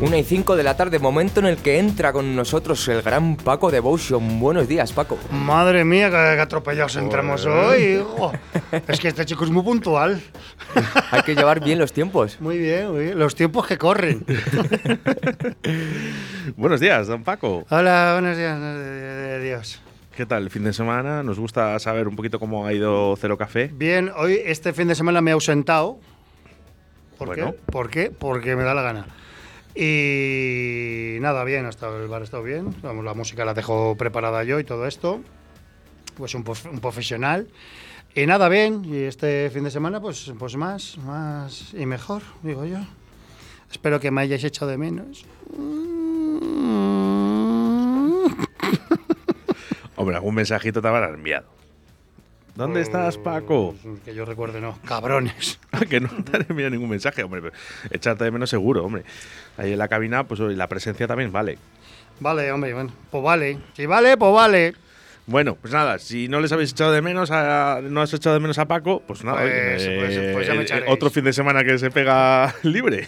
Una y cinco de la tarde, momento en el que entra con nosotros el gran Paco Devotion. Buenos días, Paco. Madre mía, qué, qué atropellados entramos hoy. hijo. Es que este chico es muy puntual. Hay que llevar bien los tiempos. Muy bien, muy bien. Los tiempos que corren. Buenos días, don Paco. Hola, buenos días. Dios. ¿Qué tal el fin de semana? Nos gusta saber un poquito cómo ha ido Cero Café. Bien, hoy este fin de semana me he ausentado. ¿Por Bueno. qué? ¿Por qué? Porque me da la gana. Y nada, bien, hasta el bar ha estado bien. Vamos, la música la dejo preparada yo y todo esto. Pues un, un profesional. Y nada, bien. Y este fin de semana, pues, pues más, más y mejor, digo yo. Espero que me hayáis echado de menos. Hombre, algún mensajito te habrán enviado. ¿Dónde estás, Paco? Que yo recuerde, no. Cabrones. que no te han enviado ningún mensaje, hombre. pero Echarte de menos seguro, hombre. Ahí en la cabina, pues la presencia también vale. Vale, hombre, bueno. Pues vale. Si vale, pues vale. Bueno, pues nada, si no les habéis echado de menos, a, no has echado de menos a Paco, pues nada, Pues- pues- pues ya me echaréis. otro fin de semana que se pega libre.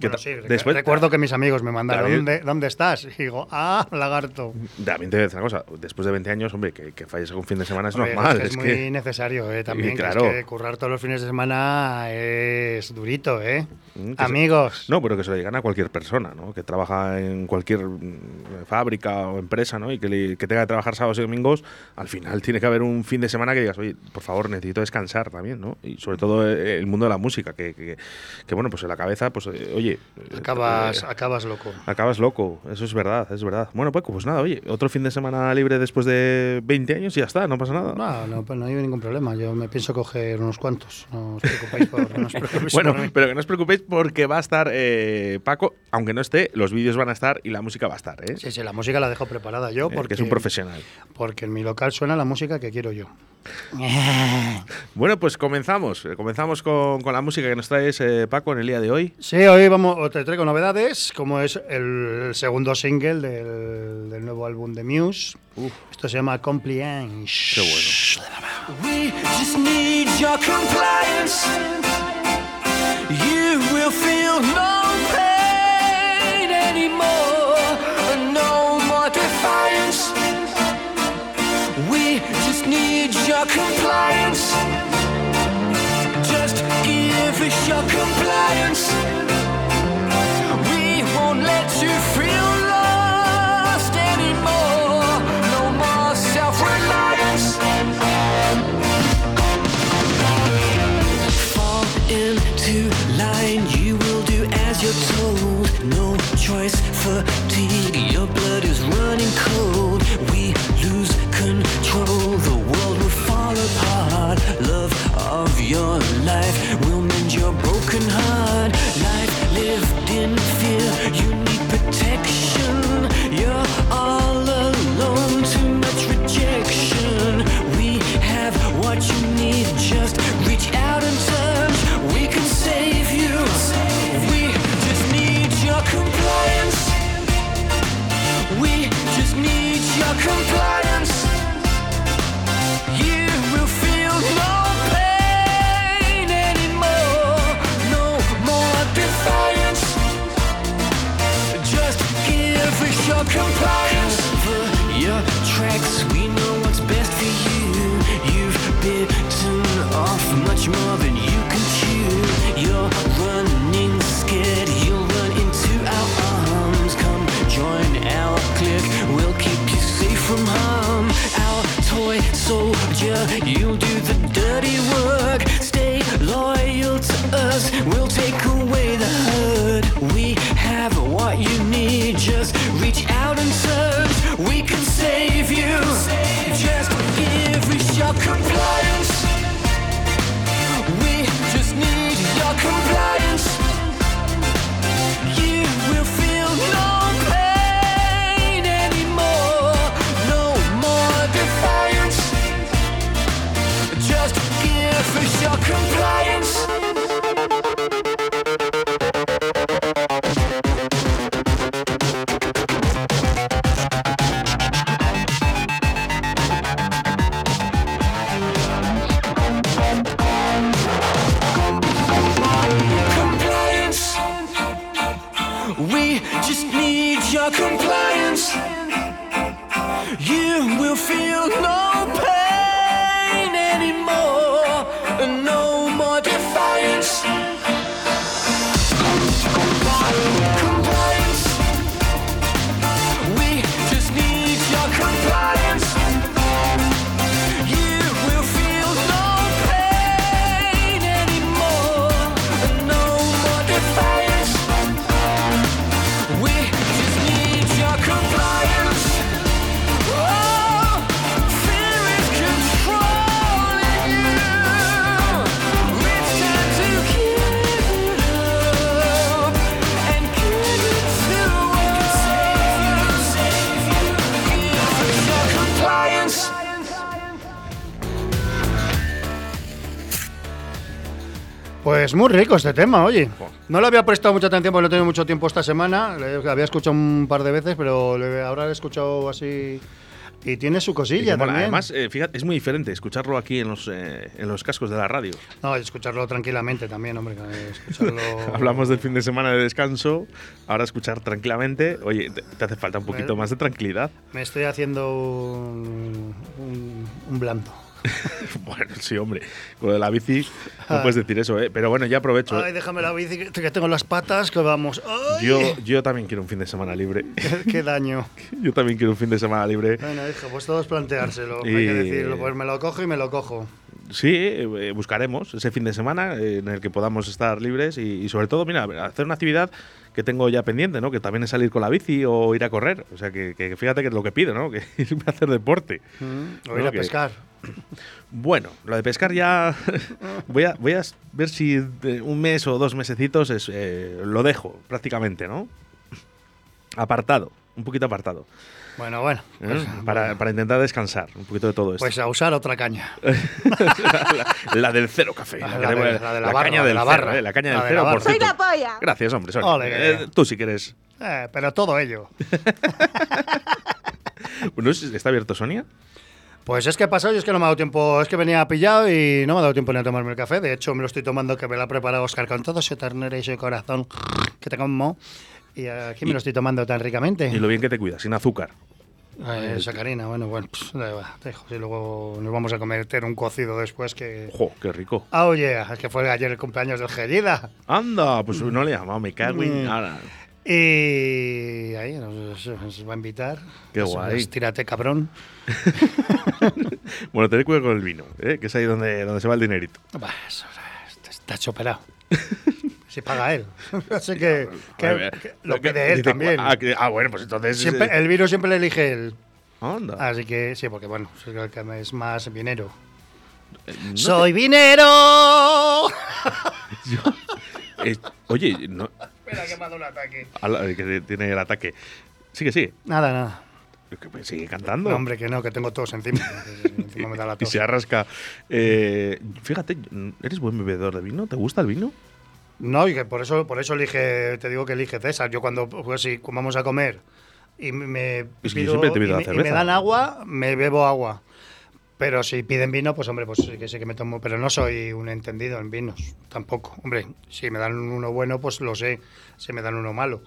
Recuerdo que mis amigos me mandaron. ¿dónde, ¿dónde estás? Y digo, ah, lagarto. También te voy a decir una cosa, después de 20 años, hombre, que, que falles un fin de semana es Hombre, normal. Es, que es es muy que- necesario, ¿eh? También. que claro. es que currar todos los fines de semana es durito, ¿eh? Mm, se- Amigos. No, pero que se lo digan a cualquier persona, ¿no? Que trabaja en cualquier mm, fábrica o empresa, ¿no? Y que, le- que tenga que trabajar sábados y domingos, al final tiene que haber un fin de semana que digas, oye, por favor, necesito descansar también, ¿no? Y sobre todo eh, el mundo de la música, que, que- bueno, pues en la cabeza, pues, eh, oye... eh, Acabas, eh, acabas loco. Acabas loco, eso es verdad, es verdad. Bueno, Paco, pues nada, oye, otro fin de semana libre después de 20 años y ya está, no pasa nada. No, no, pues no hay ningún problema. Yo me pienso coger unos cuantos. No os preocupéis por, no os preocupéis Bueno, por pero que no os preocupéis porque va a estar eh, Paco, aunque no esté, los vídeos van a estar y la música va a estar, ¿eh? Sí, sí, la música la dejo preparada yo porque que es un profesional. Porque en mi local suena la música que quiero yo. Bueno, pues comenzamos. Comenzamos con, con la música que nos traes, Paco, en el día de hoy. Sí, hoy vamos, te traigo novedades, como es el segundo single del, del nuevo álbum de Muse. Esto se llama Compliance. Qué bueno. We just need your compliance. You will feel no pain anymore, no more defiance. We just need your compliance. Just give us your compliance. No choice, fatigue. Your blood is running cold. Pues muy rico este tema, oye. No le había prestado mucha atención porque no he tenido mucho tiempo esta semana. Le había escuchado un par de veces, pero ahora lo he escuchado así. Y tiene su cosilla también. Además, eh, fíjate, es muy diferente escucharlo aquí en los, eh, en los cascos de la radio. No, escucharlo tranquilamente también, hombre. Escucharlo... Hablamos del fin de semana de descanso, ahora escuchar tranquilamente. Oye, te, te hace falta un poquito más de tranquilidad. Me estoy haciendo un, un, un blando. bueno, sí, hombre, con lo de la bici no puedes decir eso, ¿eh? Pero bueno, ya aprovecho. Ay, déjame la bici que, tengo las patas, que vamos. Ay, Yo, yo también quiero un fin de semana libre. qué, qué daño. Yo también quiero un fin de semana libre. Bueno, hijo, pues todos planteárselo. Y- Hay que decirlo, pues me lo cojo y me lo cojo. Sí, eh, buscaremos ese fin de semana eh, en el que podamos estar libres y, y sobre todo, mira, hacer una actividad que tengo ya pendiente, ¿no? Que también es salir con la bici o ir a correr. O sea, que, que fíjate que es lo que pido, ¿no? Que irme a hacer deporte. Mm, o No, ir a que- pescar. Bueno, lo de pescar ya voy a, voy a ver si un mes o dos mesecitos es, eh, lo dejo prácticamente, ¿no? Apartado, un poquito apartado, Bueno, bueno. ¿eh? pues, para, bueno. para intentar descansar un poquito de todo esto. Pues a usar otra caña. la, la del cero café. La que de- la de la barra, caña la de del la cero, barra. ¿eh? La caña La del de cero, la por cierto. ¡Soy la polla! Gracias, hombre. Sonia. Ole, Eh, tú si quieres. Eh, pero todo ello. ¿No es- ¿Está abierto Sonia? Pues es que ha pasado y es que no me ha dado tiempo. Es que venía pillado y no me ha dado tiempo ni a tomarme el café. De hecho, me lo estoy tomando que me lo ha preparado Oscar con todo su ternura y su corazón que te como. Y aquí me Y- lo estoy tomando tan ricamente. Y lo bien que te cuidas, sin azúcar. Eh, sacarina, bueno, bueno, pues, dejo. Si luego nos vamos a cometer un cocido después que. ¡Jo, qué rico! Ah, oye, es que fue ayer el cumpleaños del Gerida. Anda, pues no le he llamado, me cago en... Mm. Ahora. Y ahí nos, nos va a invitar. Qué guay. Estírate, cabrón. Bueno, tened cuidado con el vino, ¿eh? que es ahí donde, donde se va el dinerito. Bah, eso, está- está choperado. si paga él. Así que, que- que lo que- pide él también. Ah, ah, bueno, pues entonces... Siempre, eh, el vino siempre le elige él. Anda. Así que sí, porque bueno, es el que es más vinero. Eh, no ¡Soy vinero! te- eh, oye, no, Espera, que me ha dado un ataque. ala, que tiene el ataque. Sigue, sigue. Nada, nada. Que Sigue cantando. No, hombre, que no, que tengo tos encima. encima me da la y tos. se arrasca. Eh, fíjate, ¿eres buen bebedor de vino? ¿Te gusta el vino? No, y que por eso, por eso elige, te digo que elige César. Yo cuando pues, si vamos a comer y me, Es que yo siempre te y, me, y me dan agua, me bebo agua. Pero si piden vino, pues hombre, pues sí que sí que me tomo. Pero no soy un entendido en vinos, tampoco. Hombre, si me dan uno bueno, pues lo sé. Si me dan uno malo.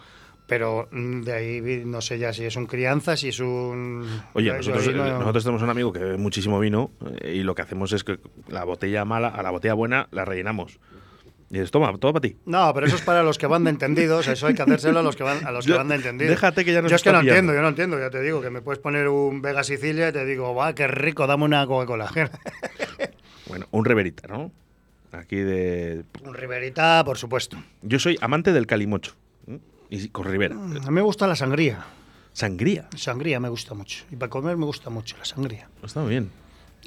Pero de ahí no sé ya si es un crianza, si es un. Oye, nosotros, no- nosotros tenemos un amigo que bebe muchísimo vino eh, y lo que hacemos es que la botella mala a la botella buena la rellenamos. Y dices, toma, todo para ti. No, pero eso es para los que van de entendidos, eso hay que hacérselo a los que van, a los que Yo- van de entendidos. déjate que ya nos Yo es que no pillando. entiendo, yo no entiendo, ya te digo, que me puedes poner un Vega Sicilia y te digo, va, qué rico, dame una Coca-Cola. Bueno, un reverita, ¿no? Aquí de. un Riverita, por supuesto. Yo soy amante del calimocho. ¿eh? Y con Rivera. A mí me gusta la sangría. Sangría. Sangría me gusta mucho. Y para comer me gusta mucho la sangría. Está muy bien.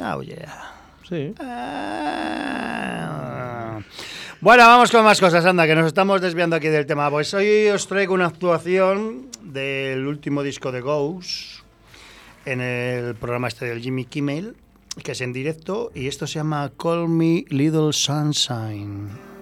Ah, oye. Sí. Bueno, vamos con más cosas, anda, que nos estamos desviando aquí del tema. Pues hoy os traigo una actuación del último disco de Ghost en el programa este del Jimmy Kimmel, que es en directo, y esto se llama Call Me Little Sunshine.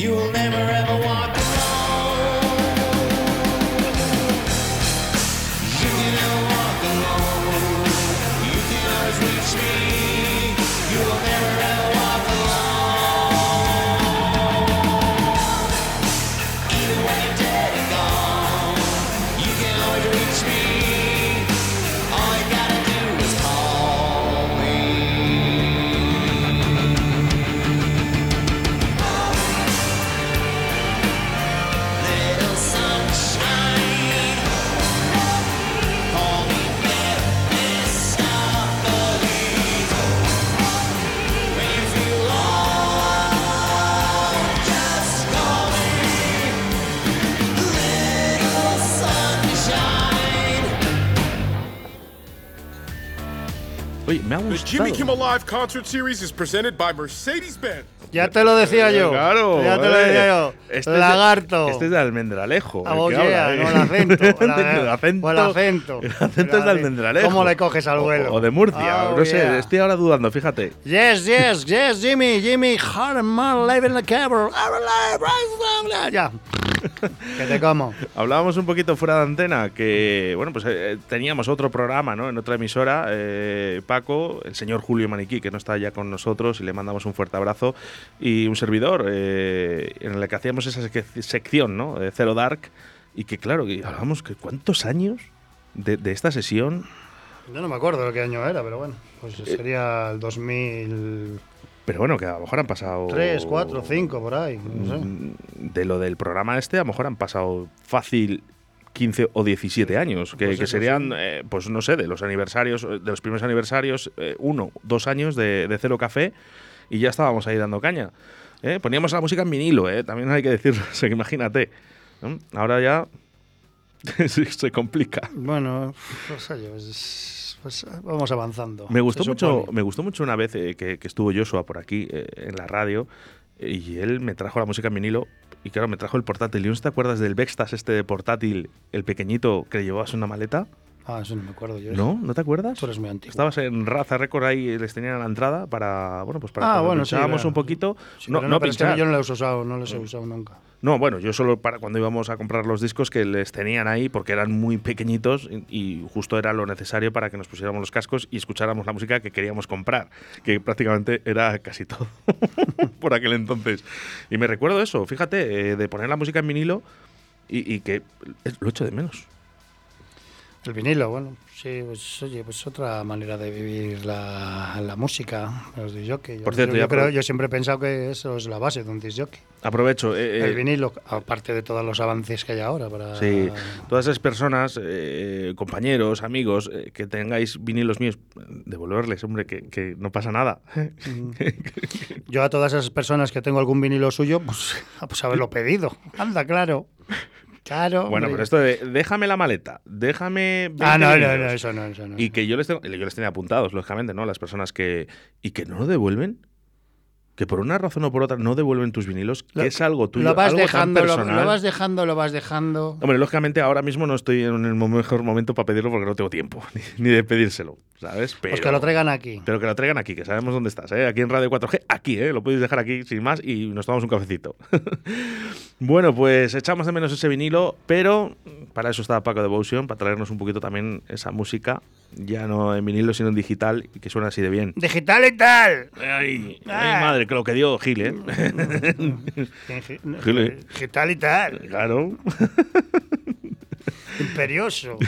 Me. You will never ever me ha The gustado. Jimmy Kimmel Live concert series is presented by Mercedes-Benz. Ya te lo decía yo. Claro. Ya te lo decía yo. Este es de- Lagarto. este es de almendralejo. Ah, el oh, que yeah, habla, ¿eh? no, el acento, el el acento. el acento. El acento es de almendralejo. ¿Cómo le coges al O- vuelo? O, de Murcia. Oh, no sé, estoy ahora dudando, fíjate. Yes, yes, yes, Jimmy, Jimmy, Harman, live in the cable. Ya. Que te como. Hablábamos un poquito fuera de antena que, bueno, pues eh, teníamos otro programa, ¿no? En otra emisora, eh, Paco, el señor Julio Maniquí, que no está ya con nosotros y le mandamos un fuerte abrazo, y un servidor, eh, en el que hacíamos esa sec- sección, ¿no? De Zero Dark, y que, claro, que hablábamos que cuántos años de, de esta sesión, Yo no me acuerdo de qué año era, pero bueno, pues sería el 2003, pero bueno, que a lo mejor han pasado... 4, 5, por ahí. No sé. Mm, De lo del programa este, a lo mejor han pasado fácil 15 o 17 años, que, Pues que serían, eh, pues no sé, de los aniversarios, eh, de los primeros aniversarios, eh, uno, dos años de, de Cero Café, y ya estábamos ahí dando caña. ¿eh? Poníamos la música en vinilo, ¿eh? también hay que decirlo, o sea, que imagínate. ¿no? Ahora ya sí, se complica. Bueno, pues, pues, pues, vamos avanzando. Me gustó mucho, me gustó mucho una vez eh, que, que estuvo Joshua por aquí eh, en la radio eh, y él me trajo la música en vinilo y claro, me trajo el portátil. ¿Y no te acuerdas del Vextas este de portátil, el pequeñito que llevabas en una maleta? Ah, eso no me acuerdo yo. ¿No? ¿No te acuerdas? Tú eres muy antiguo. Estabas en Raza Record ahí, les tenían a la entrada para, bueno, pues para Ah, bueno, sí, pinchábamos un poquito. Sí, no, pero no pero es que pinchar. yo no los he usado, no los he usado nunca. No, bueno, yo solo para cuando íbamos a comprar los discos que les tenían ahí porque eran muy pequeñitos y, justo era lo necesario para que nos pusiéramos los cascos y escucháramos la música que queríamos comprar, que prácticamente era casi todo por aquel entonces. Y me recuerdo eso, fíjate, eh, de poner la música en vinilo y, y que lo echo de menos. El vinilo, bueno, sí, pues oye, pues otra manera de vivir la, la música, los disc Yo, Por cierto, yo, creo- yo siempre he pensado que eso es la base de un disc jockey. Aprovecho. eh, El eh, vinilo, aparte de todos los avances que hay ahora para... Sí, todas esas personas, eh, compañeros, amigos, eh, que tengáis vinilos míos, devolverles, hombre, que, que no pasa nada. Yo a todas esas personas que tengo algún vinilo suyo, pues, pues haberlo pedido. Anda, claro. Claro. Bueno, hombre. pero esto de déjame la maleta, déjame. Ah, 20 no, no, vinilos". no, eso no, eso no. Y que yo les, tengo, yo les tenía apuntados, lógicamente, ¿no? Las personas que. Y que no lo devuelven. Que por una razón o por otra no devuelven tus vinilos, que es algo tuyo, lo vas algo tan dejando, lo, personal. lo vas dejando, lo vas dejando. Hombre, lógicamente ahora mismo no estoy en el mejor momento para pedirlo porque no tengo tiempo, ni, ni de pedírselo, ¿sabes? Pero, Pues que lo traigan aquí. Pero que lo traigan aquí, que sabemos dónde estás, ¿eh? Aquí en Radio 4G, aquí, ¿eh? Lo podéis dejar aquí sin más y nos tomamos un cafecito. bueno, pues echamos de menos ese vinilo, pero para eso está Paco Devotion, para traernos un poquito también esa música, ya no en vinilo, sino en digital, y que suena así de bien. Digital y tal. Ay, Ah. ay, madre, que lo que dio Gil, ¿eh? Digital y tal. claro. Imperioso.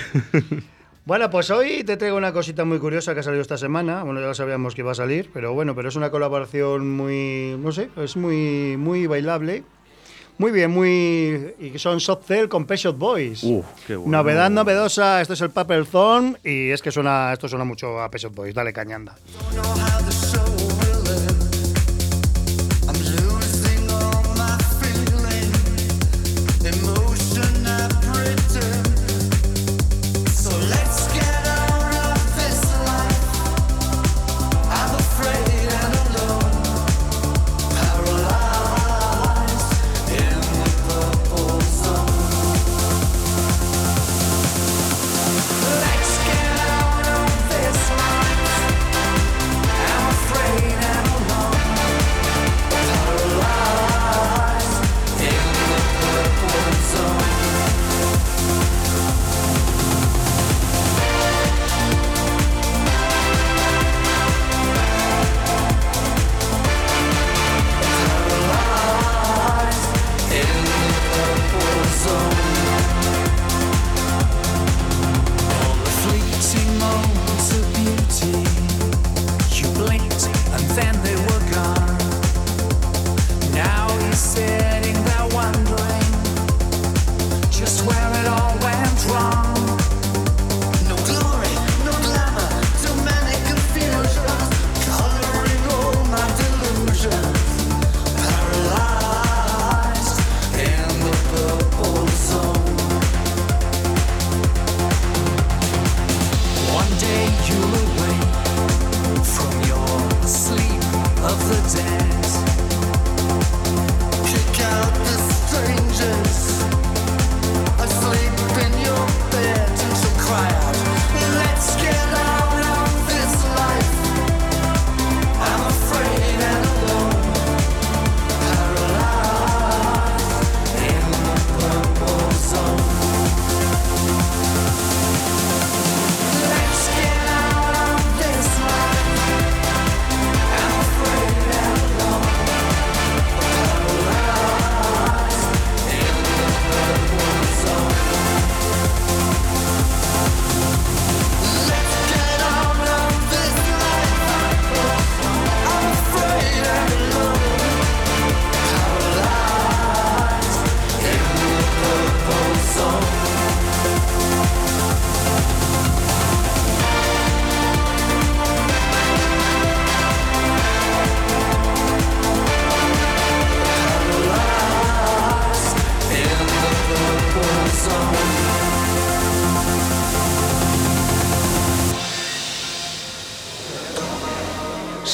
Bueno, pues hoy te traigo una cosita muy curiosa que ha salido esta semana. Bueno, ya lo sabíamos que iba a salir, pero bueno, pero es una colaboración muy, no sé, es muy, muy bailable. Muy bien, muy. Y que son Soft Cell con Pet Shop Boys. Qué bueno. Novedad novedosa, esto es el Paper Thorn y es que suena, esto suena mucho a Pet Shop Boys. Dale cañanda.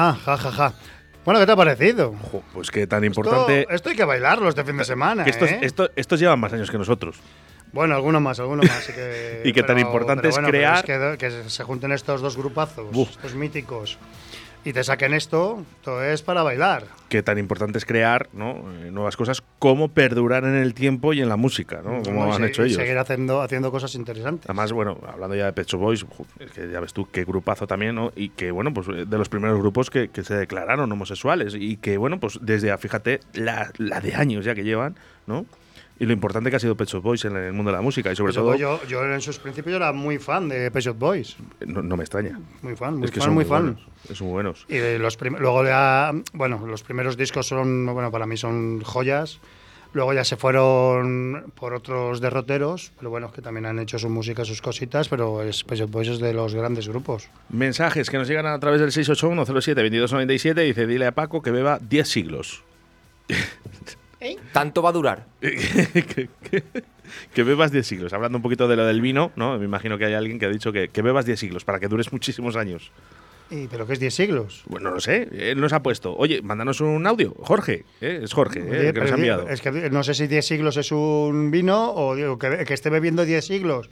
Ah, ja, ja, ja. Bueno, ¿qué te ha parecido? Jo, pues que tan importante. Esto, esto hay que bailarlo este fin de semana. que estos, ¿eh? esto- estos llevan más años que nosotros. Bueno, alguno más, alguno más. que- Y que tan importante es bueno, crear- que, que se junten estos dos grupazos, Buf. estos míticos, y te saquen esto, esto es para bailar. Que tan importante es crear ¿no? Eh, nuevas cosas, como perdurar en el tiempo y en la música, ¿no? Como han hecho ellos. seguir haciendo, haciendo cosas interesantes. Además, bueno, hablando ya de Pet Shop Boys, que ya ves tú qué grupazo también, ¿no? Y que, bueno, pues eh, de los primeros grupos que, que se declararon homosexuales y que, bueno, pues desde, fíjate, la, la de años ya que llevan, ¿no? Y lo importante que ha sido Pet Shop Boys en el mundo de la música y sobre todo, yo, yo en sus principios era muy fan de Pet Shop Boys. no, no me extraña. Muy fan, muy es que fan, son muy muy fan. buenos. Son muy buenos. Y de los luego ya, bueno, los primeros discos son, bueno, para mí son joyas. Luego ya se fueron por otros derroteros, pero bueno, que también han hecho su música, sus cositas, pero es Pet Shop Boys es de los grandes grupos. Mensajes que nos llegan a través del 681-07-2297. Dice, dile a Paco que beba 10 siglos. Tanto va a durar. que, que- que bebas 10 siglos. Hablando un poquito de lo del vino, ¿no? Me imagino que hay alguien que ha dicho que, que bebas 10 siglos para que dures muchísimos años. ¿Y pero qué es 10 siglos? Bueno, no lo sé. Él nos ha puesto. Oye, mándanos un audio. Jorge. ¿eh? Es Jorge, ¿eh? El que nos ha enviado. Es que no sé si 10 siglos es un vino o digo que, que esté bebiendo 10 siglos.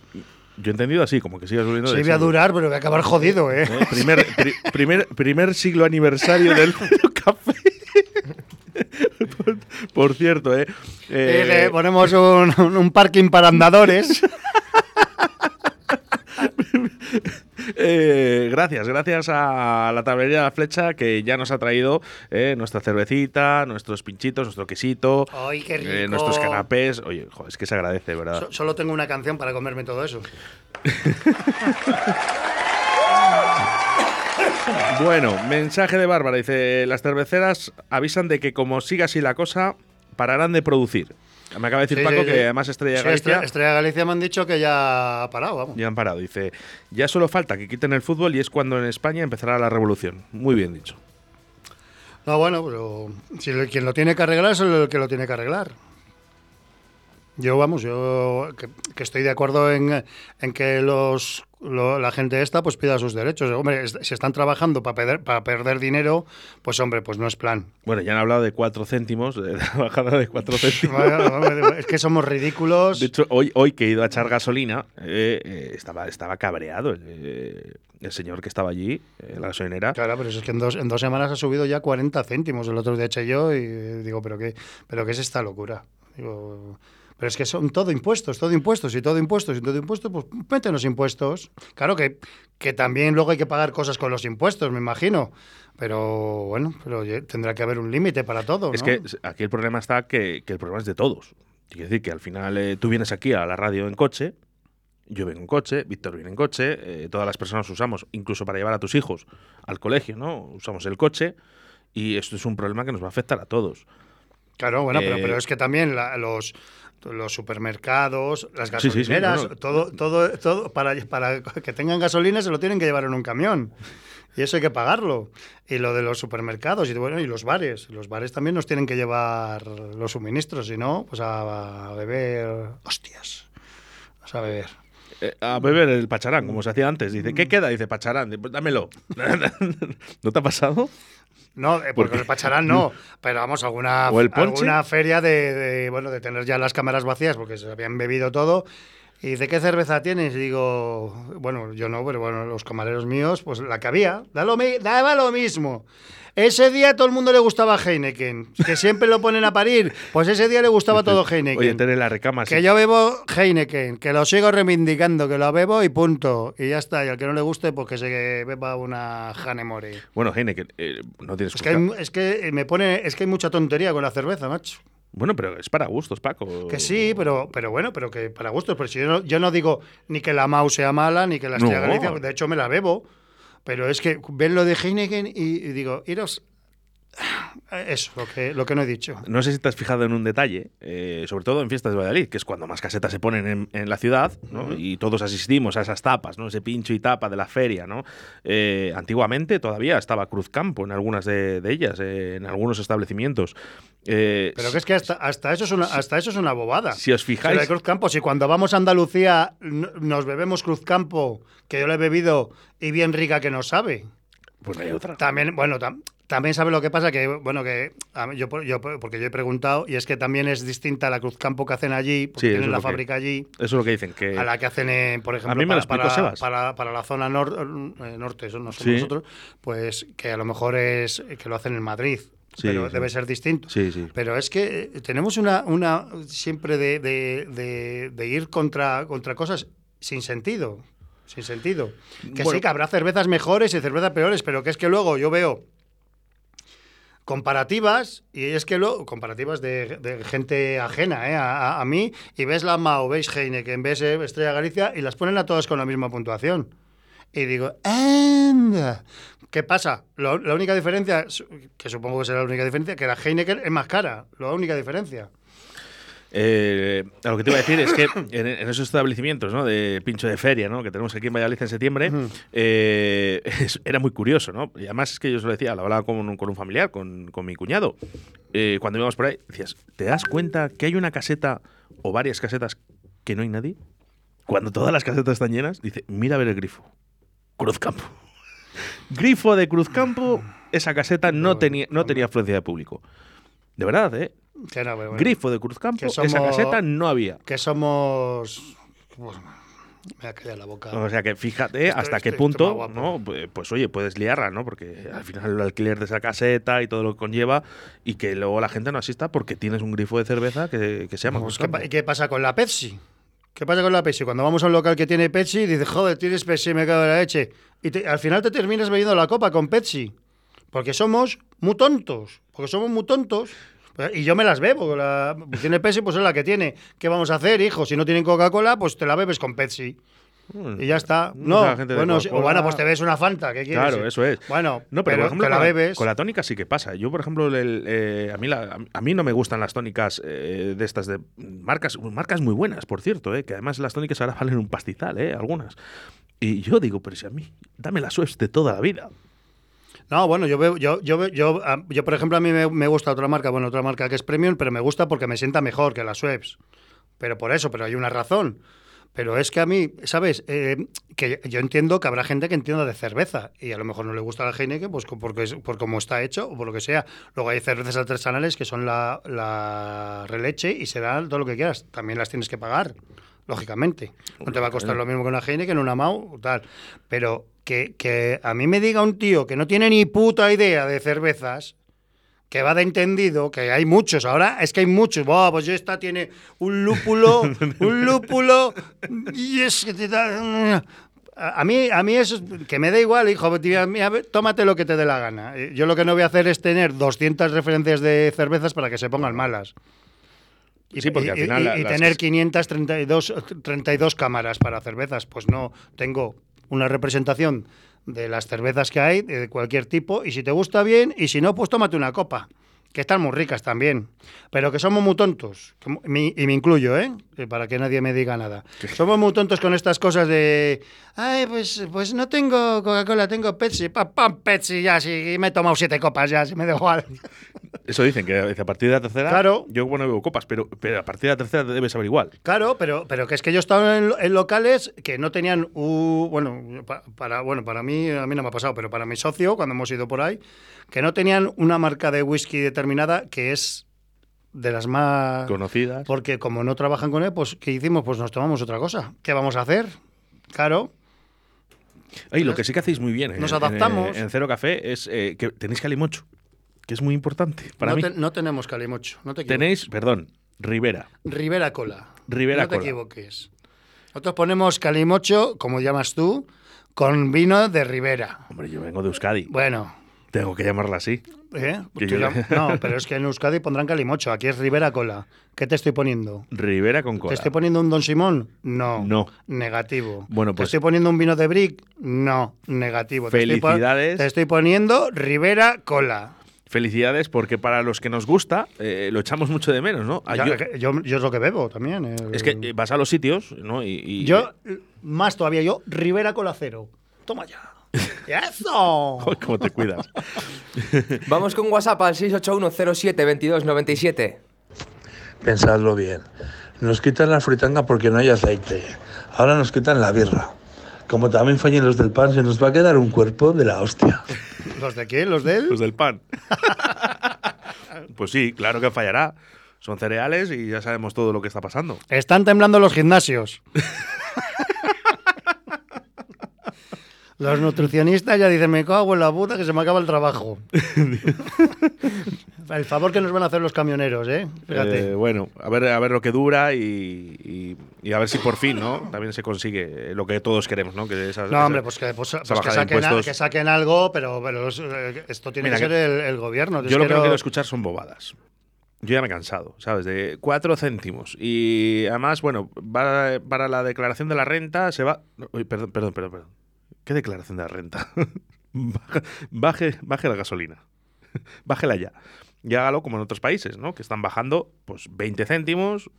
Yo he entendido así, como que sigas bebiendo Sí, voy a durar, pero voy a acabar jodido, ¿eh? ¿Eh? Primer, pri- primer, primer siglo aniversario del café. Por, por cierto, ¿eh? Eh, Eh, ponemos un, parking para andadores. Eh, gracias, gracias a la tablería de la flecha que ya nos ha traído eh, nuestra cervecita, nuestros pinchitos, nuestro quesito, ¡Ay, qué rico! eh, nuestros canapés. Oye, joder, es que se agradece, ¿verdad? So- solo tengo una canción para comerme todo eso. Bueno, mensaje de Bárbara. Dice, las cerveceras avisan de que como siga así la cosa, pararán de producir. Me acaba de decir Sí, Paco sí, que además Estrella Galicia Estrella, Galicia me han dicho que ya ha parado, vamos. ya han parado. Dice, ya solo falta que quiten el fútbol y es cuando en España empezará la revolución. Muy bien dicho. No, bueno, pero si quien lo tiene que arreglar es el que lo tiene que arreglar. Yo, vamos, yo que, que estoy de acuerdo en, en que los lo- la gente esta pues pida sus derechos. Hombre, es- si están trabajando para perder, para perder dinero, pues hombre, pues no es plan. Bueno, ya han hablado de cuatro céntimos, de la bajada de cuatro céntimos. Es que somos ridículos. De hecho, hoy, hoy que he ido a echar gasolina, eh, eh, estaba, estaba cabreado el, eh, el señor que estaba allí, eh, la gasolinera. Claro, pero es que en dos, en dos semanas ha subido ya 40 céntimos. El otro día eché yo y digo, ¿pero qué, pero qué es esta locura? Digo, pero es que son todo impuestos, todo impuestos y todo impuestos y todo impuestos, pues métenos impuestos. Claro que, que también luego hay que pagar cosas con los impuestos, me imagino. Pero bueno, pero tendrá que haber un límite para todo. Es que aquí el problema está que, que el problema es de todos. Quiere decir que al final eh, tú vienes aquí a la radio en coche, yo vengo en coche, Víctor viene en coche, eh, todas las personas usamos, incluso para llevar a tus hijos al colegio, ¿no? Usamos el coche y esto es un problema que nos va a afectar a todos. Claro, bueno, pero, Eh, pero es que también la- los, los supermercados, las Sí, sí, sí, gasolineras, todo, todo, todo para, para que tengan gasolina se lo tienen que llevar en un camión. Y eso hay que pagarlo. Y lo de los supermercados y, bueno, y los bares. Los bares también nos tienen que llevar los suministros, si no, pues a, a beber hostias. Vas a beber. Eh, a beber el pacharán, como se hacía antes. Dice, ¿qué queda? Dice, pacharán. Dice, Pues dámelo. ¿No te ha pasado? No, eh, porque qué? el Pacharán no, pero vamos, alguna, ¿O el ponche? alguna feria de, de, bueno, de tener ya las cámaras vacías porque se habían bebido todo. Y dice, ¿qué cerveza tienes? Y digo, bueno, yo no, pero bueno, los camareros míos, pues la que había, da lo daba lo mismo. Ese día a todo el mundo le gustaba Heineken, que siempre lo ponen a parir. Pues ese día le gustaba todo Heineken. Oye, tener la recama. Que yo bebo Heineken, que lo sigo reivindicando, que lo bebo y punto. Y ya está. Y al que no le guste, pues que se beba una Hanemore. Bueno, Heineken, eh, no tienes Es que, hay, es que me pone, es que hay mucha tontería con la cerveza, macho. Bueno, pero es para gustos, Paco. Que sí, pero, pero bueno, pero que para gustos. Pero si yo no, yo no digo ni que la Mau sea mala, ni que la Estrella No. Galicia, de hecho me la bebo. Pero es que ven lo de Heineken y, y digo, iros. Eso, lo que, lo que no he dicho. No sé si te has fijado en un detalle, eh, sobre todo en fiestas de Valladolid, que es cuando más casetas se ponen en, en la ciudad, ¿no? y todos asistimos a esas tapas, ¿no? ese pincho y tapa de la feria. ¿no? Eh, antiguamente todavía estaba Cruzcampo en algunas de, de ellas, eh, en algunos establecimientos. Eh, Pero que es que hasta, hasta, eso, es una, hasta eso es una bobada. Si os fijáis- Lo de Cruzcampo, si cuando vamos a Andalucía nos bebemos Cruzcampo, que yo le he bebido y bien rica que no sabe. Pues no hay otra. También, bueno, tam- también sabe lo que pasa, que, bueno, que mí- yo, por- yo, por- porque yo he preguntado, y es que también es distinta la Cruzcampo que hacen allí, porque Sí, tienen la que- fábrica allí, Eso es lo que dicen, que a la que hacen, en, por ejemplo, mí me lo para, para, Sebas. para- para la zona nor- eh, norte, eso no somos Sí. nosotros, pues que a lo mejor es que lo hacen en Madrid, Sí, pero debe ser distinto. Pero es que eh, tenemos una, una siempre de, de- de- de ir contra, contra cosas sin sentido. Sin sentido. Que Bueno. sí, que habrá cervezas mejores y cervezas peores, pero que es que luego yo veo comparativas, y es que luego, comparativas de, gente ajena ¿eh? a, mí, y ves la Mao, ves Heineken, ves eh, Estrella Galicia, y las ponen a todas con la misma puntuación. Y digo. ¿Qué pasa? Lo- la única diferencia, que supongo que será la única diferencia, que la Heineken es más cara. La única diferencia. Eh, lo que te iba a decir es que en, en esos establecimientos ¿no? de pincho de feria ¿no? que tenemos aquí en Valladolid en septiembre, eh, es- era muy curioso. ¿no? Y además es que yo os lo decía, lo hablaba con, un- con un familiar, con, con mi cuñado. Eh, cuando íbamos por ahí, decías, ¿te das cuenta que hay una caseta o varias casetas que no hay nadie? Cuando todas las casetas están llenas, dice, mira a ver el grifo. Cruzcampo. grifo de Cruzcampo, esa caseta no tenía, no tenía afluencia de público. De verdad, ¿eh? Que no, pero bueno, Grifo de Cruzcampo, Que esa somos- caseta no había. Que somos. Bueno, me voy a callar la boca. O sea que fíjate hasta qué punto. ¿no? Pues, pues, oye, puedes liarla, ¿no? Porque al final el alquiler de esa caseta y todo lo que conlleva y que luego la gente no asista porque tienes un grifo de cerveza que, que se llama Pues, ¿qué, Cruzcampo. pa- y qué pasa con la Pepsi? ¿Qué pasa con la Pepsi? Cuando vamos a un local que tiene Pepsi, dices, joder, tienes Pepsi, me cago en la leche. Y te- al final te terminas bebiendo la copa con Pepsi. Porque somos muy tontos. Porque somos muy tontos. Y yo me las bebo. La, tiene Pepsi, pues es la que tiene. ¿Qué vamos a hacer, hijo? Si no tienen Coca-Cola, pues te la bebes con Pepsi. Y ya está. No, bueno, o bueno, pues te ves una Fanta. ¿Qué quieres? Claro, eso es. Bueno, No, pero, pero, por ejemplo, te la bebes. con la tónica sí que pasa. Yo, por ejemplo, el- eh, a, mí la- a mí no me gustan las tónicas eh, de estas de marcas, marcas muy buenas, por cierto, eh, que además las tónicas ahora valen un pastizal, eh, algunas. Y yo digo, pero si a mí, dame la Suez de toda la vida. No, bueno, yo veo, yo, yo, yo, ah, yo, por ejemplo, a mí me, gusta otra marca, bueno, otra marca que es premium, pero me gusta porque me sienta mejor que las Schweppes. Pero por eso, pero hay una razón. Pero es que a mí, ¿sabes? Eh, que yo entiendo que habrá gente que entienda de cerveza y a lo mejor no le gusta la Heineken pues porque es, por cómo está hecho o por lo que sea. Luego hay cervezas artesanales que son la, la releche y serán todo lo que quieras. También las tienes que pagar, lógicamente. No te va a costar lo mismo que una Heineken, una Mau o tal. Pero que, que a mí me diga un tío que no tiene ni puta idea de cervezas, que va de entendido, que hay muchos, ahora es que hay muchos. Buah, pues esta tiene un lúpulo, un lúpulo, y es que te da... A mí, a mí eso, es- que me da igual, hijo, mira, ve, tómate lo que te dé la gana. Yo lo que no voy a hacer es tener 200 referencias de cervezas para que se pongan malas. Y, Sí, porque al y- final y- la- y las- tener 532 32 cámaras para cervezas, pues no, tengo una representación de las cervezas que hay, de cualquier tipo, y si te gusta bien, y si no, pues tómate una copa, que están muy ricas también, pero que somos muy tontos, que y me incluyo, ¿eh? Para que nadie me diga nada. Somos muy tontos con estas cosas de, ay, pues, pues no tengo Coca-Cola, tengo Pepsi, pa, pam, Pepsi, ya, sí, me he tomado siete copas, ya, si me da igual. Eso dicen, que a partir de la tercera. Claro. Yo, bueno, bebo copas, pero, pero a partir de la tercera debes saber igual. Claro, pero, pero que es que yo estaba en, en locales que no tenían, u- bueno, pa- para, bueno, para mí, a mí no me ha pasado, pero para mi socio, cuando hemos ido por ahí, que no tenían una marca de whisky determinada que es de las más... Conocidas. Porque como no trabajan con él, pues ¿qué hicimos? Pues nos tomamos otra cosa. ¿Qué vamos a hacer? Claro. Ay, lo que sí que hacéis muy bien en- Nos en, adaptamos. En, Cero Café es eh, que tenéis calimocho, que es muy importante para no, mí. te- no tenemos calimocho, no te equivoques. Tenéis, perdón, Rivera. Rivera Cola. Ribera no te Cola. equivoques. Nosotros ponemos calimocho, como llamas tú, con vino de Ribera. Hombre, yo vengo de Euskadi. Bueno, Tengo que llamarla así. ¿Eh? Yo- No, pero es que en Euskadi pondrán calimocho. Aquí es Rivera Cola. ¿Qué te estoy poniendo? Rivera con cola. ¿Te estoy poniendo un Don Simón? No. No. Negativo. Bueno, ¿Te pues- estoy poniendo un vino de Brick? No. Negativo. Te estoy pon- Felicidades. Te estoy poniendo Rivera Cola. Felicidades, porque para los que nos gusta, eh, lo echamos mucho de menos, ¿no? Ya, yo- yo, yo es lo que bebo también. el- es que eh, vas a los sitios, ¿no? Y, y- Yo, más todavía, yo, Rivera Cola cero. Toma ya. ¡Y ¡Eso! ¿Cómo te cuidas? Vamos con WhatsApp al 681072297. Pensadlo bien. Nos quitan la fritanga porque no hay aceite. Ahora nos quitan la birra. Como también fallen los del pan, se nos va a quedar un cuerpo de la hostia. ¿Los de qué? ¿Los de él? Los del pan. pues sí, claro que fallará. Son cereales y ya sabemos todo lo que está pasando. Están temblando los gimnasios. Los nutricionistas ya dicen, me cago en la puta que se me acaba el trabajo. el favor que nos van a hacer los camioneros, ¿eh? Fíjate. Eh, bueno, a ver, a ver lo que dura y, y- y a ver si por fin, ¿no? También se consigue lo que todos queremos, ¿no? Que esas- no, hombre, pues que, pues- pues que saquen, a- impuestos- que saquen algo, pero, pero eh, esto tiene Mira, que ser el, el gobierno. Yo lo que no quiero escuchar son bobadas. Yo ya me he cansado, ¿sabes? De cuatro céntimos. Y además, bueno, va- para la declaración de la renta se va. Uy, perdón, perdón, perdón, perdón. ¿Qué declaración de renta? Baje, baje la gasolina. Bájela ya. Y hágalo como en otros países, ¿no? Que están bajando, pues, 20 céntimos,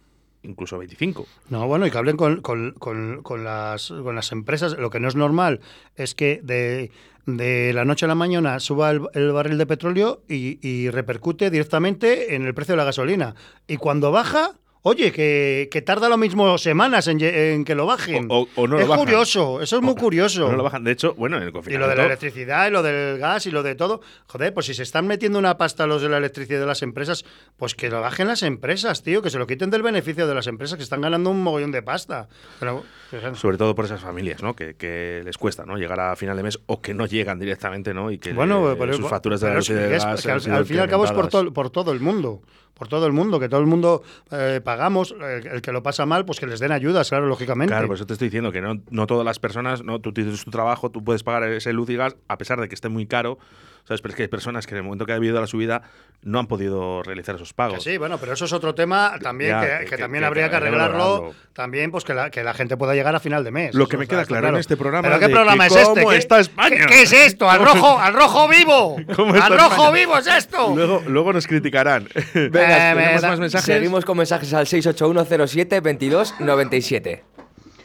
incluso 25. No, bueno, y que hablen con, con- con- las, con las empresas. Lo que no es normal es que de, de la noche a la mañana suba el, el barril de petróleo y repercute directamente en el precio de la gasolina. Y cuando baja, oye, que, que tarda lo mismo semanas en, que lo bajen. O- o- o no lo es bajan. curioso, eso es muy curioso. No lo bajan. De hecho, bueno, en el Y lo confinamiento. de la electricidad y lo del gas y lo de todo. Joder, pues si se están metiendo una pasta los de la electricidad de las empresas, pues que lo bajen las empresas, tío, que se lo quiten del beneficio de las empresas que están ganando un mogollón de pasta. Pero, fíjate. Sobre todo por esas familias, ¿no? Que, que les cuesta, ¿no? Llegar a final de mes o que no llegan directamente, ¿no? Y que bueno, le- pero, sus facturas de la han al, al fin y al cabo es por, todo por todo el mundo. Por todo el mundo, que todo el mundo eh, pagamos, el, que lo pasa mal, pues que les den ayudas, claro, lógicamente. Claro, por eso te estoy diciendo que no, no todas las personas, no, tú tienes tu trabajo, tú puedes pagar ese luz y gas, a pesar de que esté muy caro, ¿sabes? Pero es que hay personas que en el momento que ha habido la subida no han podido realizar esos Que pagos. sí, bueno, pero eso es otro tema también Ya, que, que- que que- también que- habría que, que que arreglarlo. También, pues que la, que la gente pueda llegar a final de mes. Lo Eso que me está- queda está claro en este programa ¿Pero es qué de programa que es este? cómo ¿Qué- está España? ¿Qué, qué es esto? ¿Al rojo, al rojo vivo? ¿Cómo está ¡Al rojo España? vivo es esto! Luego, luego nos criticarán. Venga, Eh, me ¿tenemos más mensajes? Seguimos con mensajes al 681072297.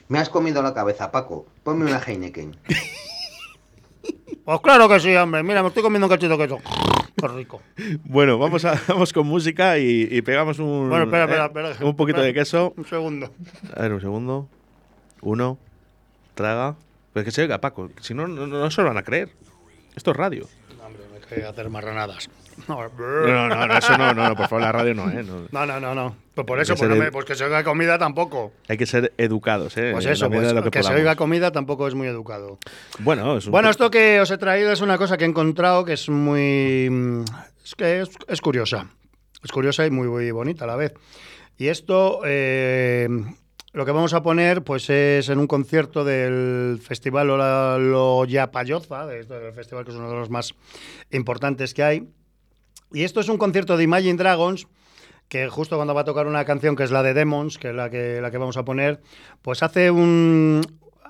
Me has comido la cabeza, Paco. Ponme una Heineken. Pues claro que sí, hombre. Mira, me estoy comiendo un cachito de queso. Qué rico. Bueno, vamos, a, vamos con música y, y pegamos un, Bueno, espera, eh, espera, espera. un poquito de queso. Un segundo. A ver, un segundo. Uno. Traga. Pero que se oiga, Paco. Si no, no, no se lo van a creer. Esto es radio. Hombre, me hay que hacer marranadas. No, No, no, no, eso no, no, no, por favor, la radio no, ¿eh? No. no, no, no. no. Pues por eso, pues, no me- pues que se oiga comida tampoco. Hay que ser educados, ¿eh? Pues eso, pues, que, que se oiga comida tampoco es muy educado. Bueno, es un Bueno, esto que os he traído es una cosa que he encontrado que es muy. mm, Es que es, es curiosa. Es curiosa y muy, muy bonita a la vez. Y esto, eh, lo que vamos a poner, pues es en un concierto del Festival esto del festival que es uno de los más importantes que hay. Y esto es un concierto de Imagine Dragons que justo cuando va a tocar una canción que es la de Demons, que es la que, la que vamos a poner, pues hace un,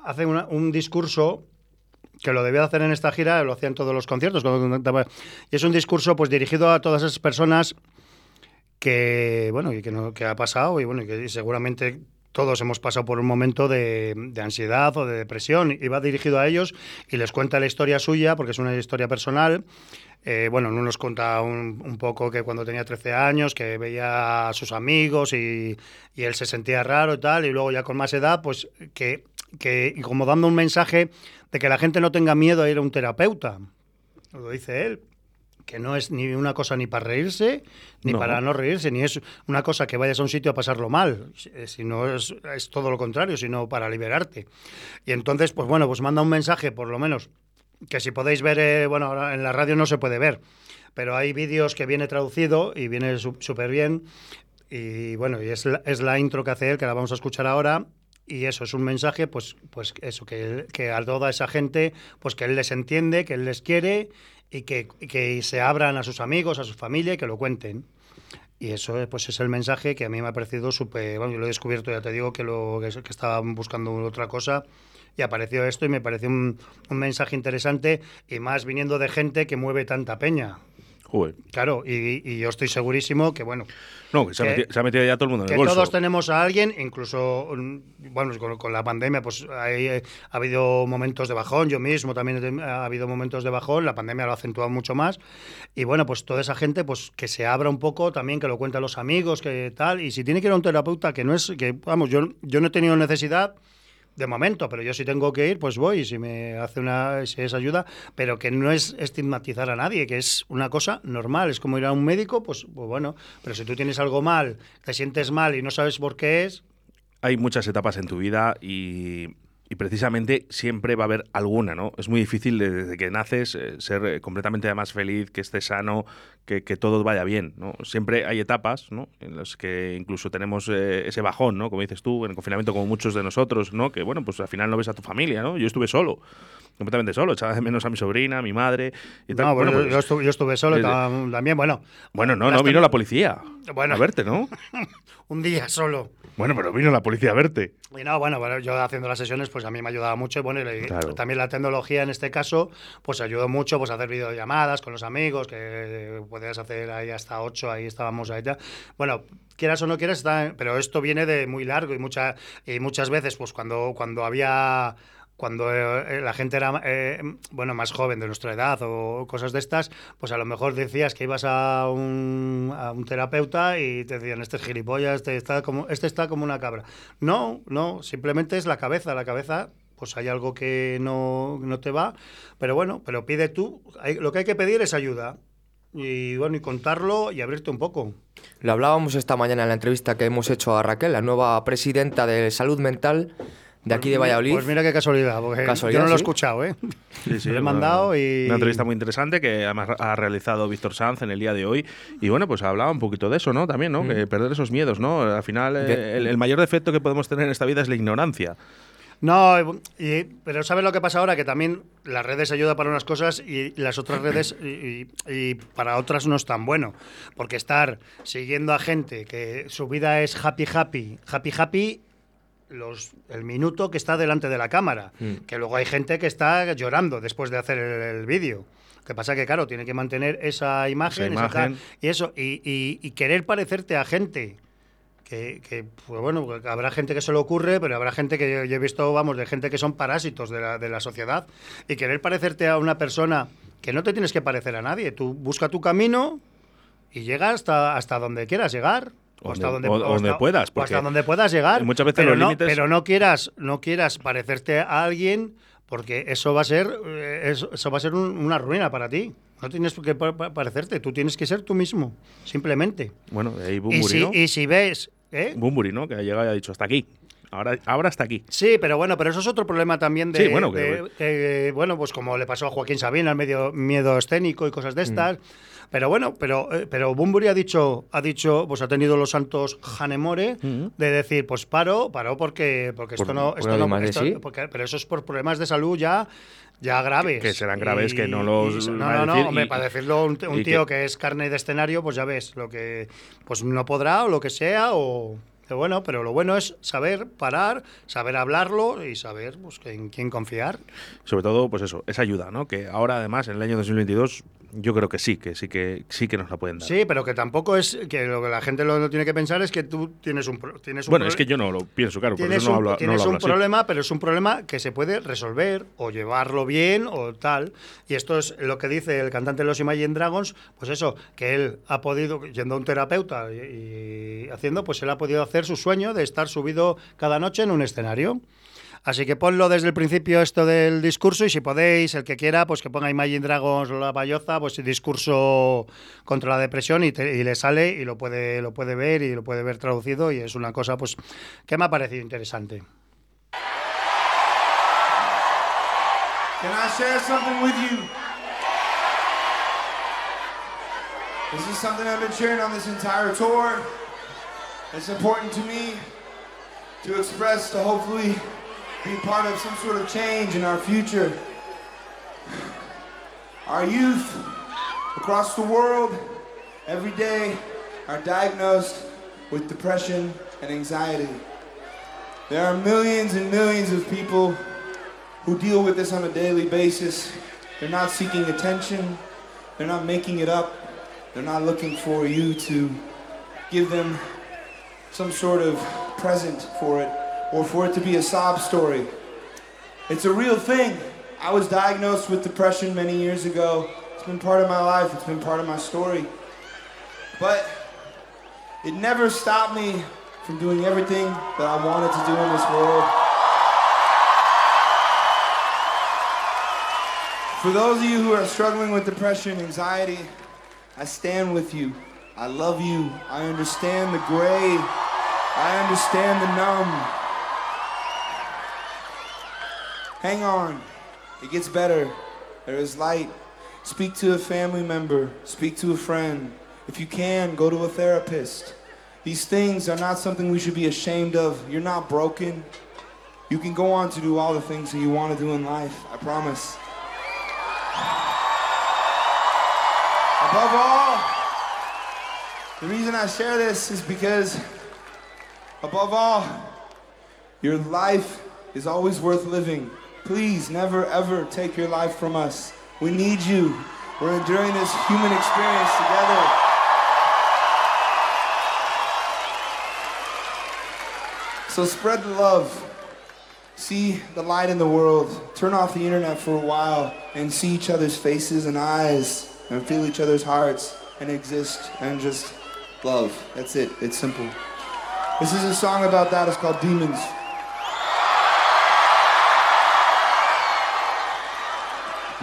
hace un discurso que lo debía hacer en esta gira, lo hacía en todos los conciertos. Y es un discurso pues dirigido a todas esas personas que, bueno, y que, no, que ha pasado y bueno, y que seguramente todos hemos pasado por un momento de ansiedad o de depresión y va dirigido a ellos y les cuenta la historia suya porque es una historia personal. Eh, bueno, uno nos cuenta un, un poco que cuando tenía 13 años, que veía a sus amigos y, y él se sentía raro y tal, y luego ya con más edad, pues que, que y como dando un mensaje de que la gente no tenga miedo a ir a un terapeuta. Lo dice él que no es ni una cosa ni para reírse, ni No. para no reírse, ni es una cosa que vayas a un sitio a pasarlo mal, si- sino es, es todo lo contrario, sino para liberarte. Y entonces, pues bueno, pues manda un mensaje, por lo menos, que si podéis ver, eh, bueno, en la radio no se puede ver, pero hay vídeos que viene traducido y viene súper bien. Y bueno, y es la, es la intro que hace él, que la vamos a escuchar ahora. Y eso es un mensaje, pues, pues eso, que, que a toda esa gente, pues que él les entiende, que él les quiere y que, que se abran a sus amigos, a su familia y que lo cuenten. Y eso eh, pues es el mensaje que a mí me ha parecido súper... Bueno, yo lo he descubierto, ya te digo, que, lo, que, que estaba buscando otra cosa y apareció esto y me pareció un, un mensaje interesante y más viniendo de gente que mueve tanta peña. Joder. Claro, y, y yo estoy segurísimo que, bueno, No, que se, ha Que- metido, se ha metido ya todo el mundo en que el bolso. todos tenemos a alguien, incluso, mm, bueno, con, con la pandemia, pues hay, eh, ha habido momentos de bajón, yo mismo también he- ha habido momentos de bajón, la pandemia lo ha acentuado mucho más, y bueno, pues toda esa gente, pues que se abra un poco también, que lo cuente a los amigos, que tal, y si tiene que ir a un terapeuta, que no es, que vamos, yo, yo no he tenido necesidad, de momento, pero yo si tengo que ir, pues voy, si me hace una, si es ayuda, pero que no es estigmatizar a nadie, que es una cosa normal, es como ir a un médico, pues, pues bueno, pero si tú tienes algo mal, te sientes mal y no sabes por qué es, hay muchas etapas en tu vida y, y precisamente siempre va a haber alguna, ¿no? Es muy difícil de- desde que naces eh, ser eh, completamente más feliz, que estés sano, que, que todo vaya bien, ¿no? Siempre hay etapas, ¿no? En las que incluso tenemos eh, ese bajón, ¿no? Como dices tú, en el confinamiento como muchos de nosotros, ¿no? Que bueno, pues al final no ves a tu familia, ¿no? Yo estuve solo, completamente solo, echaba de menos a mi sobrina, a mi madre y tal. no, bueno, Bueno, yo, pues, yo estuve, yo estuve solo desde- también, bueno, bueno, no, no, vino la policía Bueno. a verte, ¿no? un día solo. Bueno, pero vino la policía a verte. Y no, bueno, bueno, yo haciendo las sesiones, pues a mí me ayudaba mucho. Y bueno, y le- Claro. también la tecnología en este caso, pues ayudó mucho pues a hacer videollamadas con los amigos, que podías hacer ahí hasta ocho, ahí estábamos ahí ya. Bueno, quieras o no quieras, pero esto viene de muy largo y, mucha, y muchas veces, pues cuando, cuando había cuando eh, la gente era eh, bueno más joven de nuestra edad o cosas de estas, pues a lo mejor decías que ibas a un, a un terapeuta y te decían este es gilipollas, este está como este está como una cabra. No, no, simplemente es la cabeza, la cabeza pues hay algo que no, no te va, pero bueno, pero pide tú, Hay- lo que hay que pedir es ayuda. Y bueno, y contarlo y abrirte un poco. Lo hablábamos esta mañana en la entrevista que hemos hecho a Raquel, la nueva presidenta de salud mental de aquí de Valladolid. Pues mira qué casualidad, porque Casualidad, yo no lo he sí. escuchado, ¿eh? Sí, sí, Lo he una- mandado y... Una entrevista muy interesante que además ha realizado Víctor Sanz en el día de hoy. Y bueno, pues hablaba un poquito de eso, ¿no? También, ¿no? Que perder esos miedos, ¿no? Al final, eh, el, el mayor defecto que podemos tener en esta vida es la ignorancia. No, y- pero ¿sabes lo que pasa ahora? Que también las redes ayudan para unas cosas y las otras redes y para otras no es tan bueno. Porque estar siguiendo a gente que su vida es happy, happy, happy, happy, los, el minuto que está delante de la cámara. Mm. Que luego hay gente que está llorando después de hacer el, el vídeo. Que pasa que, claro, tiene que mantener esa imagen, Esa esa y eso, y, y- y querer parecerte a gente que, que, pues bueno, habrá gente que se le ocurre, pero habrá gente que yo, yo he visto, vamos, de gente que son parásitos de la, de la sociedad. Y querer parecerte a una persona que no te tienes que parecer a nadie. Tú busca tu camino y llega hasta, hasta donde quieras llegar. O hasta Donde- donde, o- donde hasta- puedas, porque hasta donde puedas llegar. muchas veces pero los no, límites- Pero no quieras, no quieras parecerte a alguien porque eso va a ser, eh, eso, va a ser un- una ruina para ti. No tienes que pa- pa- parecerte, tú tienes que ser tú mismo, simplemente. Bueno, de ahí Y si, ¿no? y si ves, ¿eh? Bumburi, ¿no? Que ha llegado y ha dicho hasta aquí. Ahora, ahora hasta aquí. Sí, pero bueno, pero eso es otro problema también de, Sí, bueno, que- de- que, bueno, pues como le pasó a Joaquín Sabina, el medio miedo escénico y cosas de estas. Pero bueno, pero eh, pero Bumburi ha dicho, ha dicho, pues ha tenido los santos Janemore de decir, pues paro, paro porque porque Por- esto no, esto no, esto- sí. porque- pero eso es por problemas de salud ya ya graves. que serán graves, que no los y- no, no, no, hombre, y- para decirlo un, un tío que- que... es carne de escenario, pues ya ves, lo que pues no podrá o lo que sea o bueno, pero lo bueno es saber parar, saber hablarlo y saber pues, en quién confiar. Sobre todo, pues eso, esa ayuda, ¿no? Que ahora, además, en el año 2022, yo creo que sí, que sí que sí que nos la pueden dar. Sí, pero que tampoco es que lo que la gente lo, lo tiene que pensar es que tú tienes un tienes un bueno, es que yo no lo pienso, claro, por tienes eso no un, hablo, no tienes lo hablo un así. problema, pero es un problema que se puede resolver o llevarlo bien o tal. Y esto es lo que dice el cantante de los Imagine Dragons, pues eso, que él ha podido, yendo a un terapeuta y, y haciendo, pues él ha podido hacer su sueño de estar subido cada noche en un escenario. Así que ponlo desde el principio esto del discurso y si podéis, el que quiera, pues que ponga Imagine Dragons o la Bayoza, pues el discurso contra la depresión y, te- y le sale y lo puede, lo puede ver y lo puede ver traducido y es una cosa pues que me ha parecido interesante. Can I share something with you? This is something I've been sharing on this entire tour. It's important to me to express, to hopefully be part of some sort of change in our future. Our youth across the world every day are diagnosed with depression and anxiety. There are millions and millions of people who deal with this on a daily basis. They're not seeking attention, they're not making it up, they're not looking for you to give them some sort of present for it or for it to be a sob story. It's a real thing. I was diagnosed with depression many years ago. It's been part of my life, it's been part of my story. But it never stopped me from doing everything that I wanted to do in this world. For those of you who are struggling with depression, and anxiety, I stand with you. I love you. I understand the gray. I understand the numb. Hang on. It gets better. There is light. Speak to a family member. Speak to a friend. If you can, go to a therapist. These things are not something we should be ashamed of. You're not broken. You can go on to do all the things that you want to do in life. I promise. Above all, the reason I share this is because, above all, your life is always worth living. Please never ever take your life from us. We need you. We're enduring this human experience together. So spread the love. See the light in the world. Turn off the internet for a while and see each other's faces and eyes and feel each other's hearts and exist and just love. That's it. It's simple. This is a song about that. It's called Demons.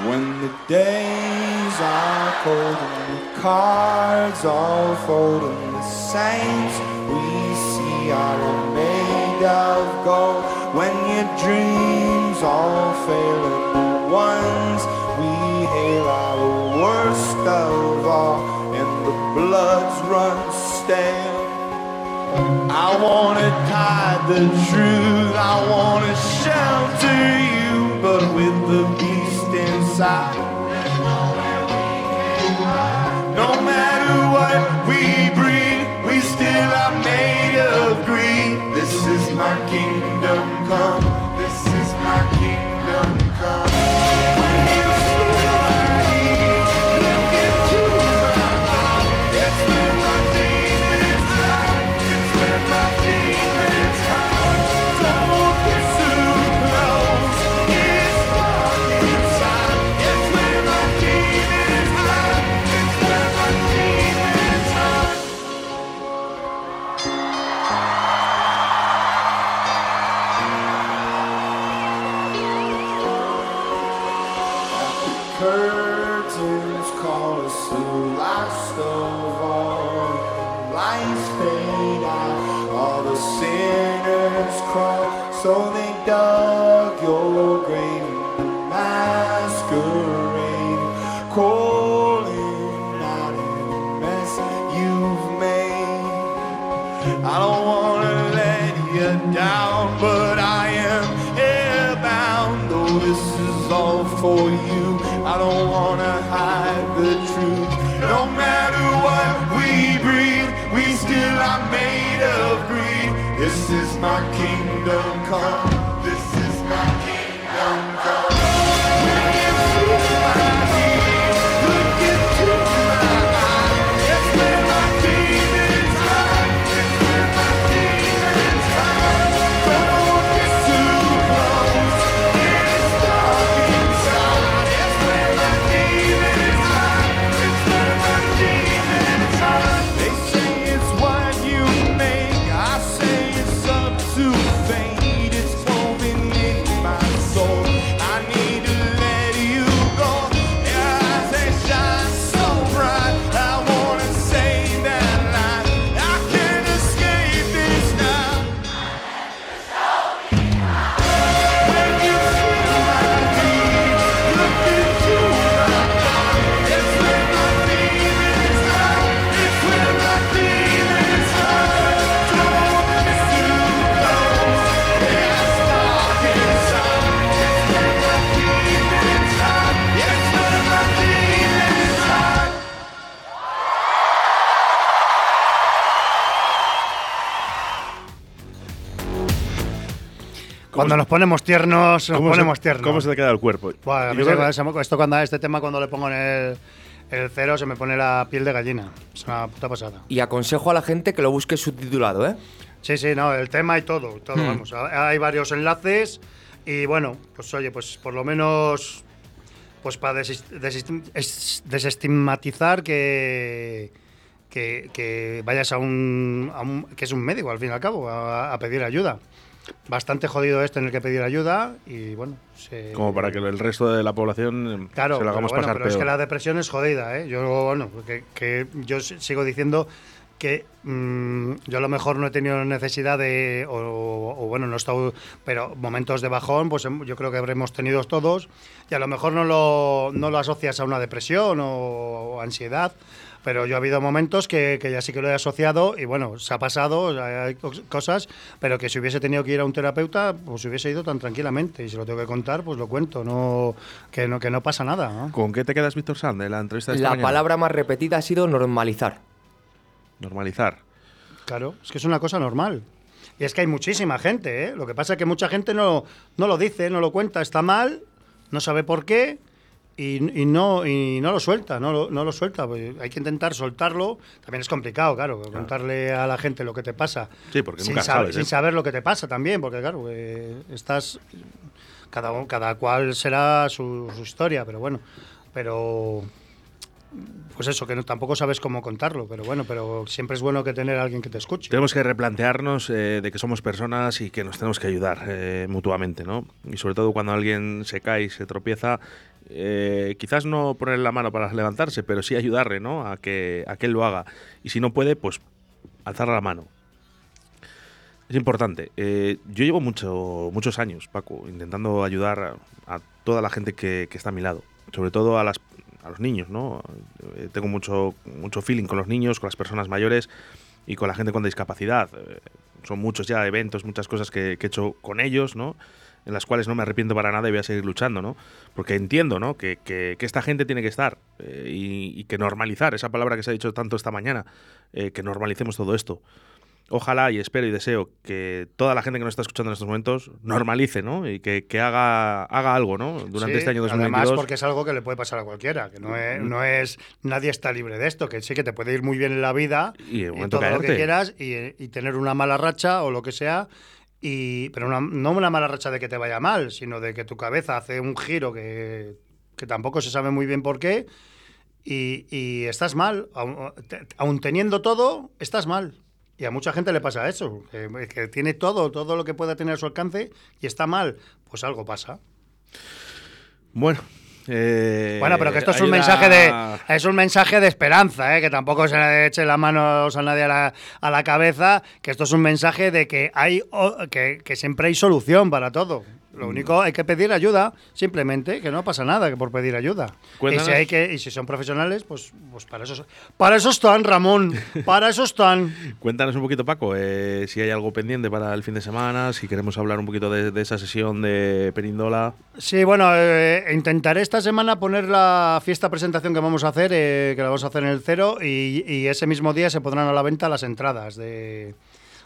When the days are cold and the cards all fold and the saints we see are made of gold. When your dreams all fail and the ones we hail are the worst of all and the bloods run stale. I wanna hide the truth, I wanna shelter you, but with the beast inside. No matter what we breed, we still are made of greed. This is my kingdom come. Cuando nos ponemos tiernos, nos ¿Cómo se- ponemos tiernos. ¿Cómo se te queda el cuerpo? Buah, Yo creo que- me- esto cuando este tema cuando le pongo en el, cero se me pone la piel de gallina. Es una puta pasada. Y aconsejo a la gente que lo busque subtitulado, ¿eh? Sí, sí, no, el tema y todo, todo, Hmm. vamos. Ha- Hay varios enlaces y bueno, pues oye, pues por lo menos pues para desestigmatizar que, que, que vayas a un, a un- que es un médico al fin y al cabo, a, a pedir ayuda. Bastante jodido esto en el que pedir ayuda y bueno, se- Como para que el resto de la población eh, Claro, se lo hagamos pero, bueno, pasar pero peor. es que la depresión es jodida, ¿eh? Yo, bueno, que, que yo sigo diciendo que mm, yo a lo mejor no he tenido necesidad de, o, o bueno, no he estado, pero momentos de bajón, pues em- yo creo que habremos tenido todos, y a lo mejor no lo, no lo asocias a una depresión o, o ansiedad, pero yo ha habido momentos que, que ya sí que lo he asociado y bueno, se ha pasado, hay cos- cosas, pero que si hubiese tenido que ir a un terapeuta, pues hubiese ido tan tranquilamente y si lo tengo que contar, pues lo cuento, no que no, que no pasa nada. ¿no? ¿Con qué te quedas, Víctor Sand, de la entrevista de esta La mañana? palabra más repetida ha sido normalizar. Normalizar. Claro, es que es una cosa normal. Y es que hay muchísima gente, ¿eh? Lo que pasa es que mucha gente no, no lo dice, no lo cuenta, está mal, no sabe por qué y, y no, y no lo suelta, no lo, no lo suelta. Pues hay que intentar soltarlo. También es complicado, claro, contarle a la gente lo que te pasa. Sí, porque sin nunca saber, sabes, ¿eh? Sin saber lo que te pasa también, porque claro, eh, estás... Cada, cada cual será su, su historia, pero bueno, pero pues eso, que no, tampoco sabes cómo contarlo, pero bueno, pero siempre es bueno que tener a alguien que te escuche. Tenemos que replantearnos eh, de que somos personas y que nos tenemos que ayudar eh, mutuamente, ¿no? Y sobre todo cuando alguien se cae y se tropieza, eh, quizás no ponerle la mano para levantarse, pero sí ayudarle, ¿no? A que, a que él lo haga. Y si no puede, pues alzar la mano. Es importante. Eh, yo llevo mucho, muchos años, Paco, intentando ayudar a, a toda la gente que, que está a mi lado. Sobre todo a, las, a los niños, ¿no? Eh, tengo mucho, mucho feeling con los niños, con las personas mayores y con la gente con discapacidad. Eh, son muchos ya eventos, muchas cosas que, que he hecho con ellos, ¿no? En las cuales no me arrepiento para nada y voy a seguir luchando, ¿no? Porque entiendo, ¿no? Que, que- que esta gente tiene que estar eh, y, y que normalizar, esa palabra que se ha dicho tanto esta mañana, eh, que normalicemos todo esto. Ojalá y espero y deseo que toda la gente que nos está escuchando en estos momentos normalice, ¿no? Y que, que haga, haga algo, ¿no? Durante Sí, este año Además, 2022. porque es algo que le puede pasar a cualquiera, que no es, no es nadie está libre de esto, que sí que te puede ir muy bien en la vida Y en todo lo que quieras y, y tener una mala racha o lo que sea. Pero no una mala racha de que te vaya mal, sino de que tu cabeza hace un giro que, tampoco se sabe muy bien por qué y, y estás mal. Aun, aun teniendo todo, estás mal. Y a mucha gente le pasa eso, que, que tiene todo, todo lo que pueda tener a su alcance y está mal. Pues algo pasa. Bueno. Eh, Bueno, pero que esto es un mensaje de es un mensaje de esperanza, ¿eh? que tampoco se le eche la mano a nadie a la, a la cabeza, que esto es un mensaje de que hay que siempre hay solución para todo. Lo único hay que pedir ayuda, simplemente, que no pasa nada que por pedir ayuda. Y Cuéntanos- si hay que y si son profesionales, pues pues para eso para eso están, Ramón, para eso están. Cuéntanos un poquito, Paco, eh, si hay algo pendiente para el fin de semana, si queremos hablar un poquito de, de esa sesión de Perindola. Sí, bueno, eh, intentaré esta semana poner la fiesta presentación que vamos a hacer, eh, que la vamos a hacer en el cero, y, y ese mismo día se pondrán a la venta las entradas de,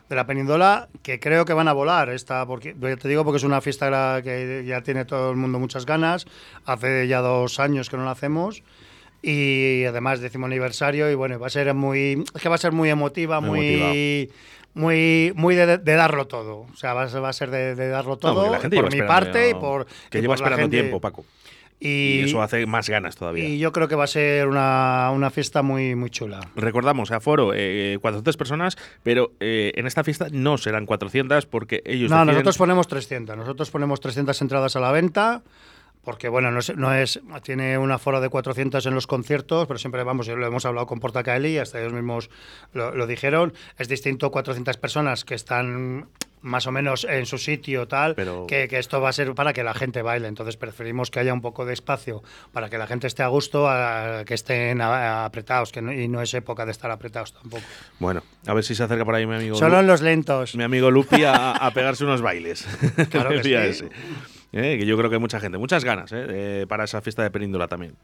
de la Penindola, que creo que van a volar. Esta, porque, te digo porque es una fiesta que ya tiene todo el mundo muchas ganas. Hace ya dos años que no la hacemos. Y además décimo aniversario y bueno, va a ser muy, es que va a ser muy emotiva, Muy muy, muy, de, de darlo todo. O sea, va a ser, va a ser de, de darlo todo porque la gente por mi parte y por Que y lleva por esperando gente. tiempo, Paco. Y, Y eso hace más ganas todavía. y yo creo que va a ser una, una fiesta muy, muy chula. Recordamos, aforo, eh, 400 personas, pero eh, en esta fiesta no serán 400 porque ellos No, deciden- nosotros ponemos 300. Nosotros ponemos 300 entradas a la venta. Porque, bueno, no es, no es- tiene un aforo de 400 en los conciertos, pero siempre vamos, lo hemos hablado con Portacaeli, hasta ellos mismos lo, lo dijeron. Es distinto 400 personas que están más o menos en su sitio, tal, que, que esto va a ser para que la gente baile. Entonces preferimos que haya un poco de espacio para que la gente esté a gusto, a que estén a- apretados, que no- y no es época de estar apretados tampoco. Bueno, a ver si se acerca por ahí mi amigo. Solo en los lentos. Mi amigo Lupi a, a pegarse unos bailes. Claro que sí. ese. Eh, que yo creo que hay mucha gente, muchas ganas eh, de- para esa fiesta de Peníndula también.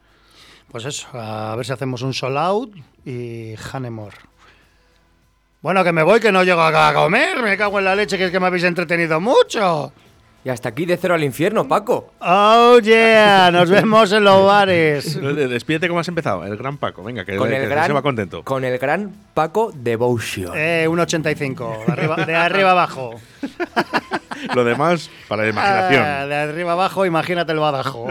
Pues eso, a ver si hacemos un sold out y Hanemore. Bueno, que me voy, que no llego a a comer. Me cago en la leche, que es que me habéis entretenido mucho. Y hasta aquí de cero al infierno, Paco. Oh yeah, nos vemos en los bares. Despídete cómo has empezado, el gran Paco. Venga, que, Con que se va contento. Con el gran Paco Devotion. Eh, un 85, de arriba, de arriba abajo. Lo demás, para la imaginación. Ah, de arriba abajo, imagínate el badajo.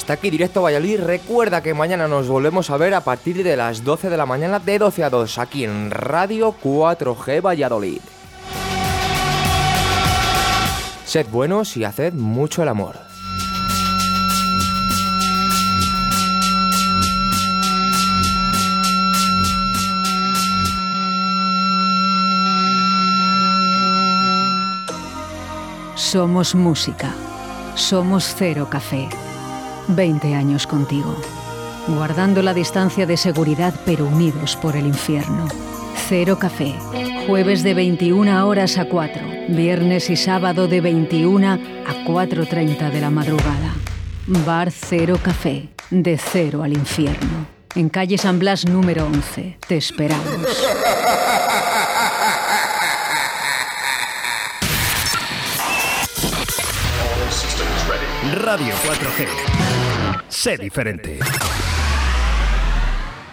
Hasta aquí, directo Valladolid. Recuerda que mañana nos volvemos a ver a partir de las 12 de la mañana, de 12 a 2, aquí en Radio 4G Valladolid. Sed buenos y haced mucho el amor. Somos música. Somos Cero Café. 20 años contigo. Guardando la distancia de seguridad pero unidos por el infierno. Cero Café. Jueves de 21 horas a 4. Viernes y sábado de 21 a 4.30 de la madrugada. Bar Cero Café. De cero al infierno. En calle San Blas número 11. Te esperamos. Radio 4G. Sé diferente.